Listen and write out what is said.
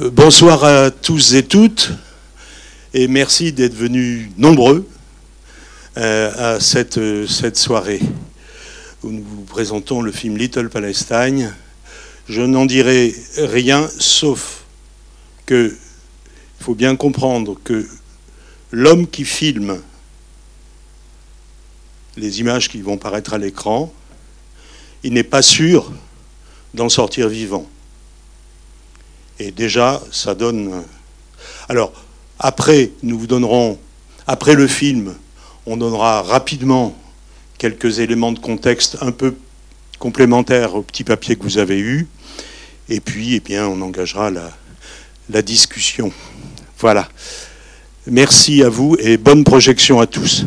Euh, bonsoir à tous et toutes, et merci d'être venus nombreux euh, à cette, euh, cette soirée où nous vous présentons le film Little Palestine. Je n'en dirai rien sauf que il faut bien comprendre que l'homme qui filme les images qui vont paraître à l'écran, il n'est pas sûr d'en sortir vivant. Et déjà, ça donne. Alors, après, nous vous donnerons, après le film, on donnera rapidement quelques éléments de contexte un peu complémentaires au petit papier que vous avez eu. Et puis, eh bien, on engagera la, la discussion. Voilà. Merci à vous et bonne projection à tous.